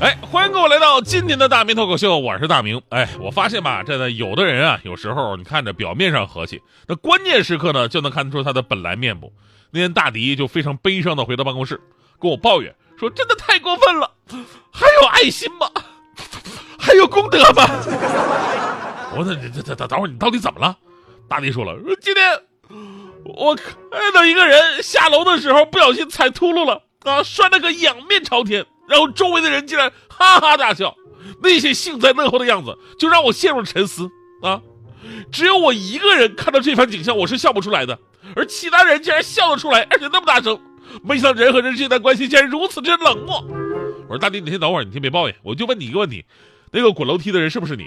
哎，欢迎各位来到今天的大明脱口秀，我是大明。哎，我发现吧，这个有的人啊，有时候你看着表面上和气，那关键时刻呢，就能看出他的本来面目。那天大迪就非常悲伤的回到办公室，跟我抱怨说：“真的太过分了，还有爱心吗？还有功德吗？” 我说：“等等等等会儿，你到底怎么了？”大迪说了：“说今天我看到一个人下楼的时候不小心踩秃噜了啊，摔了个仰面朝天。”然后周围的人竟然哈哈大笑，那些幸灾乐祸的样子就让我陷入沉思啊！只有我一个人看到这番景象，我是笑不出来的，而其他人竟然笑得出来，而且那么大声。没想到人和人之间的关系竟然如此之冷漠。我说大弟，你先等会儿，你先别抱怨，我就问你一个问题：那个滚楼梯的人是不是你？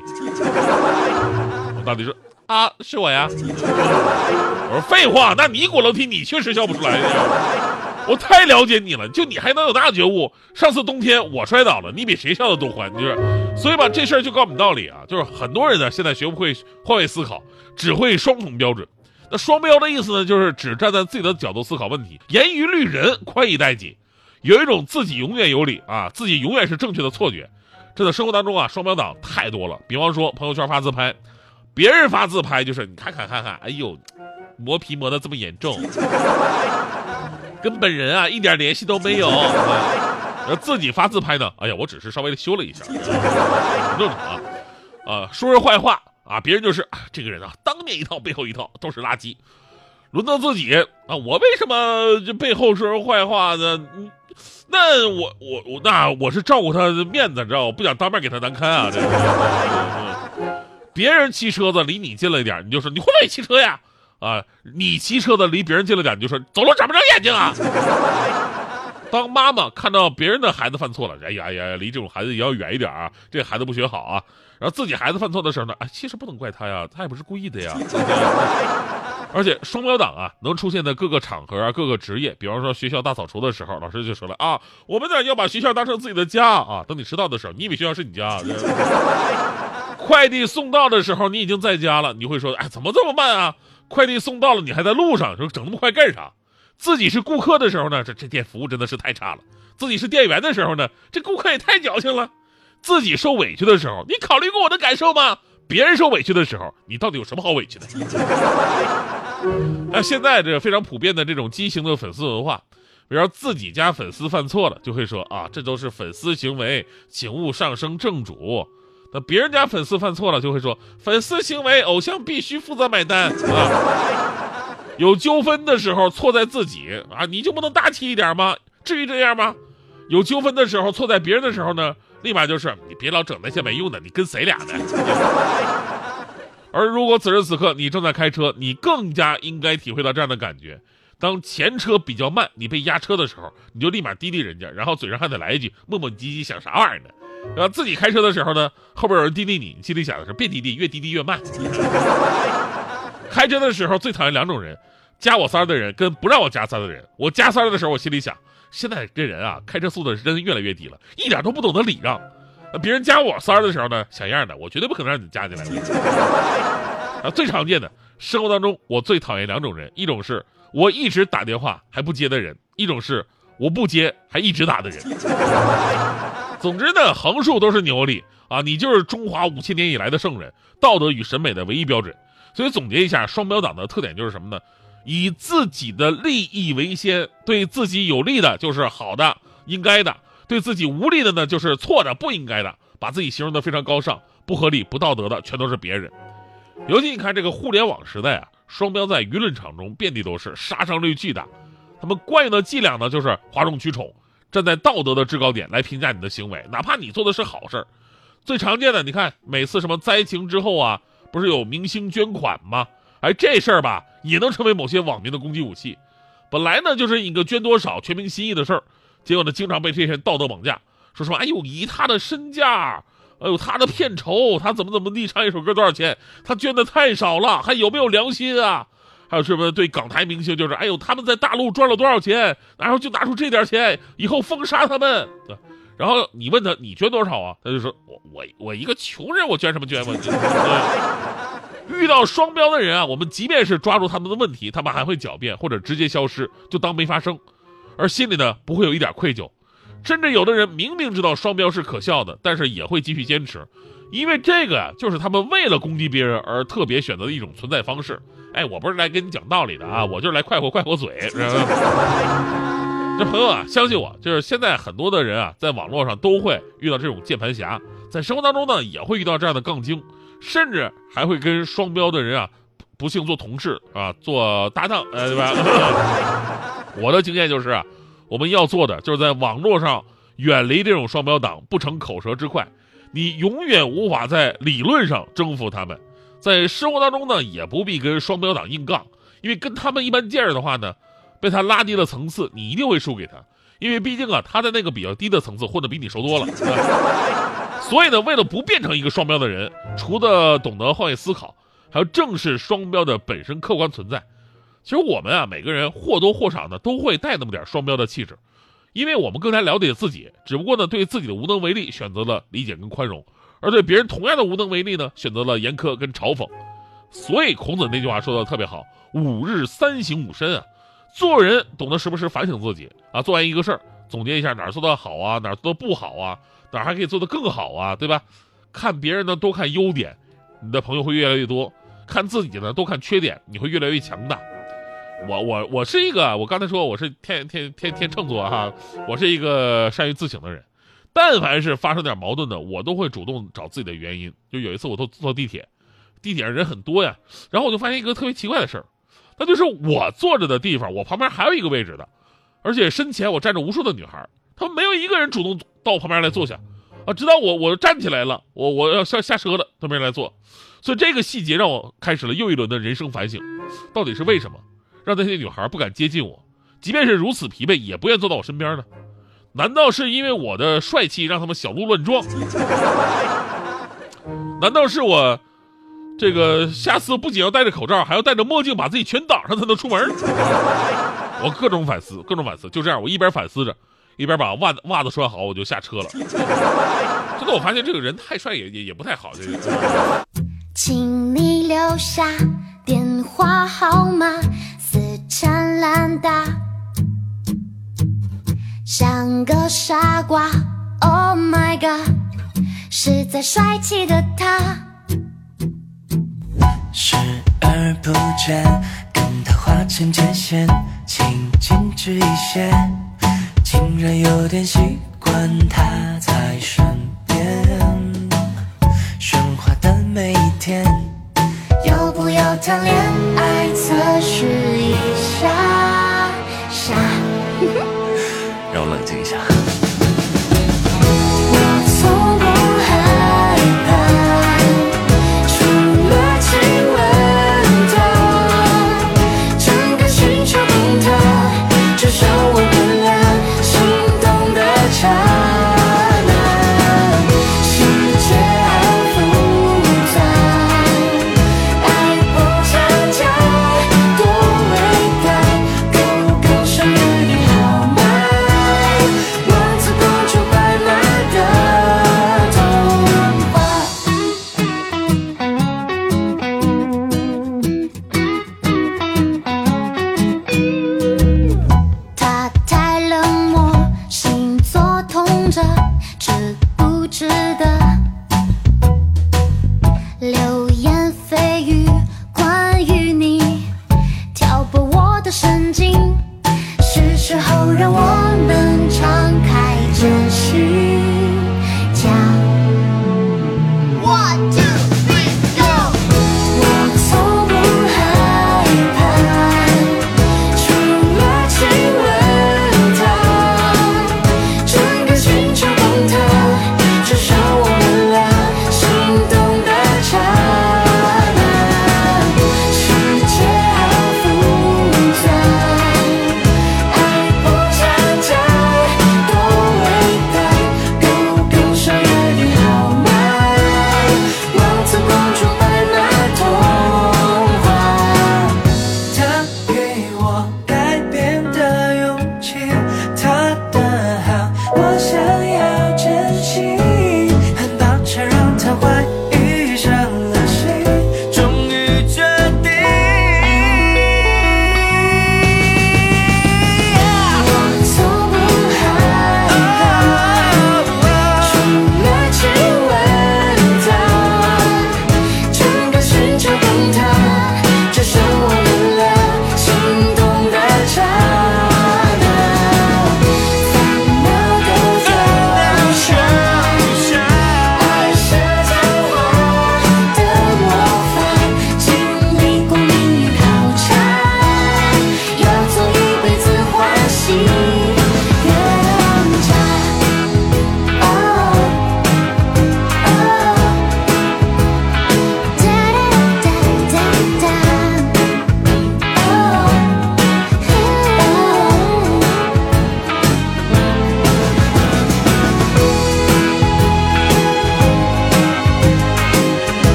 我大弟说啊，是我呀。我说废话，那你滚楼梯，你确实笑不出来呀。我太了解你了，就你还能有大觉悟？上次冬天我摔倒了，你比谁笑的都欢，就是。所以吧，这事儿就告诉我们道理啊，就是很多人呢现在学不会换位思考，只会双重标准。那双标的意思呢，就是只站在自己的角度思考问题，严于律人，宽以待己，有一种自己永远有理啊，自己永远是正确的错觉。这在生活当中啊，双标党太多了。比方说朋友圈发自拍，别人发自拍就是你看看看看，哎呦，磨皮磨的这么严重。跟本人啊一点联系都没有，呃，自己发自拍呢？哎呀，我只是稍微的修了一下，很正常啊。啊，说人坏话啊，别人就是这个人啊，当面一套背后一套，都是垃圾。轮到自己啊，我为什么这背后说人坏话呢？那我我我那我是照顾他的面子，知道我不想当面给他难堪啊。别人骑车子离你近了一点，你就说你会不会骑车呀？啊，你骑车的离别人近了点，你就说走路长不长眼睛啊？当妈妈看到别人的孩子犯错了，哎呀呀，离这种孩子也要远一点啊！这孩子不学好啊。然后自己孩子犯错的时候呢，哎，其实不能怪他呀，他也不是故意的呀。而且双标党啊，能出现在各个场合啊，各个职业。比方说学校大扫除的时候，老师就说了啊，我们呢要把学校当成自己的家啊。等你迟到的时候，你以为学校是你家？快递送到的时候，你已经在家了，你会说，哎，怎么这么慢啊？快递送到了，你还在路上，说整那么快干啥？自己是顾客的时候呢，这这店服务真的是太差了；自己是店员的时候呢，这顾客也太矫情了；自己受委屈的时候，你考虑过我的感受吗？别人受委屈的时候，你到底有什么好委屈的？那 现在这非常普遍的这种畸形的粉丝文化，比如自己家粉丝犯错了，就会说啊，这都是粉丝行为，请勿上升正主。那别人家粉丝犯错了，就会说粉丝行为，偶像必须负责买单啊。有纠纷的时候错在自己啊，你就不能大气一点吗？至于这样吗？有纠纷的时候错在别人的时候呢，立马就是你别老整那些没用的，你跟谁俩呢？而如果此时此刻你正在开车，你更加应该体会到这样的感觉：当前车比较慢，你被压车的时候，你就立马滴滴人家，然后嘴上还得来一句磨磨唧唧，想啥玩意儿呢？然后自己开车的时候呢，后边有人滴滴你，你心里想的是别滴滴，越滴滴越慢。开车的时候最讨厌两种人，加我三的人跟不让我加三的人。我加三的时候，我心里想，现在这人啊，开车速度是真的越来越低了，一点都不懂得礼让。别人加我三的时候呢，小样的，我绝对不可能让你加进来。啊，最常见的生活当中，我最讨厌两种人，一种是我一直打电话还不接的人，一种是我不接还一直打的人。总之呢，横竖都是牛力啊！你就是中华五千年以来的圣人，道德与审美的唯一标准。所以总结一下，双标党的特点就是什么呢？以自己的利益为先，对自己有利的就是好的、应该的；对自己无利的呢，就是错的、不应该的。把自己形容的非常高尚，不合理、不道德的全都是别人。尤其你看这个互联网时代啊，双标在舆论场中遍地都是，杀伤力巨大。他们惯用的伎俩呢，就是哗众取宠。站在道德的制高点来评价你的行为，哪怕你做的是好事儿。最常见的，你看每次什么灾情之后啊，不是有明星捐款吗？哎，这事儿吧，也能成为某些网民的攻击武器。本来呢，就是一个捐多少全凭心意的事儿，结果呢，经常被这些人道德绑架，说什么哎呦，以他的身价，哎呦，他的片酬，他怎么怎么地，唱一首歌多少钱？他捐的太少了，还有没有良心啊？还有什么对港台明星就是，哎呦他们在大陆赚了多少钱，然后就拿出这点钱，以后封杀他们。对然后你问他你捐多少啊？他就说我我我一个穷人，我捐什么捐嘛？遇到双标的人啊，我们即便是抓住他们的问题，他们还会狡辩或者直接消失，就当没发生，而心里呢不会有一点愧疚。甚至有的人明明知道双标是可笑的，但是也会继续坚持，因为这个呀就是他们为了攻击别人而特别选择的一种存在方式。哎，我不是来跟你讲道理的啊，我就是来快活快活嘴。这朋友啊，相信我，就是现在很多的人啊，在网络上都会遇到这种键盘侠，在生活当中呢，也会遇到这样的杠精，甚至还会跟双标的人啊，不幸做同事啊，做搭档，呃，对吧？我的经验就是啊，我们要做的就是在网络上远离这种双标党，不成口舌之快，你永远无法在理论上征服他们，在生活当中呢，也不必跟双标党硬杠，因为跟他们一般见识的话呢。被他拉低了层次，你一定会输给他，因为毕竟啊，他在那个比较低的层次混的比你熟多了。所以呢，为了不变成一个双标的人，除了懂得换位思考，还要正视双标的本身客观存在。其实我们啊，每个人或多或少呢都会带那么点双标的气质，因为我们更加了解自己，只不过呢，对自己的无能为力选择了理解跟宽容，而对别人同样的无能为力呢，选择了严苛跟嘲讽。所以孔子那句话说的特别好：“五日三省吾身啊。”做人懂得时不时反省自己啊，做完一个事儿，总结一下哪儿做的好啊，哪儿做的不好啊，哪儿还可以做得更好啊，对吧？看别人呢多看优点，你的朋友会越来越多；看自己呢多看缺点，你会越来越强大。我我我是一个，我刚才说我是天天天天秤座哈，我是一个善于自省的人。但凡是发生点矛盾的，我都会主动找自己的原因。就有一次我坐坐地铁，地铁上人很多呀，然后我就发现一个特别奇怪的事儿。那就是我坐着的地方，我旁边还有一个位置的，而且身前我站着无数的女孩，她们没有一个人主动到我旁边来坐下，啊，直到我我站起来了，我我要下下车了，都没人来坐，所以这个细节让我开始了又一轮的人生反省，到底是为什么让那些女孩不敢接近我，即便是如此疲惫也不愿坐到我身边呢？难道是因为我的帅气让他们小鹿乱撞？难道是我？这个下次不仅要戴着口罩，还要戴着墨镜，把自己全挡上才能出门。我各种反思，各种反思，就这样，我一边反思着，一边把袜子袜子穿好，我就下车了。真的，我发现这个人太帅也也也不太好。这个，请你留下电话号码，死缠烂打，像个傻瓜。Oh my god，实在帅气的他。视而不见，跟他划清界限，请矜持一些，竟然有点习惯他在身边，喧哗的每一天，谈恋爱测试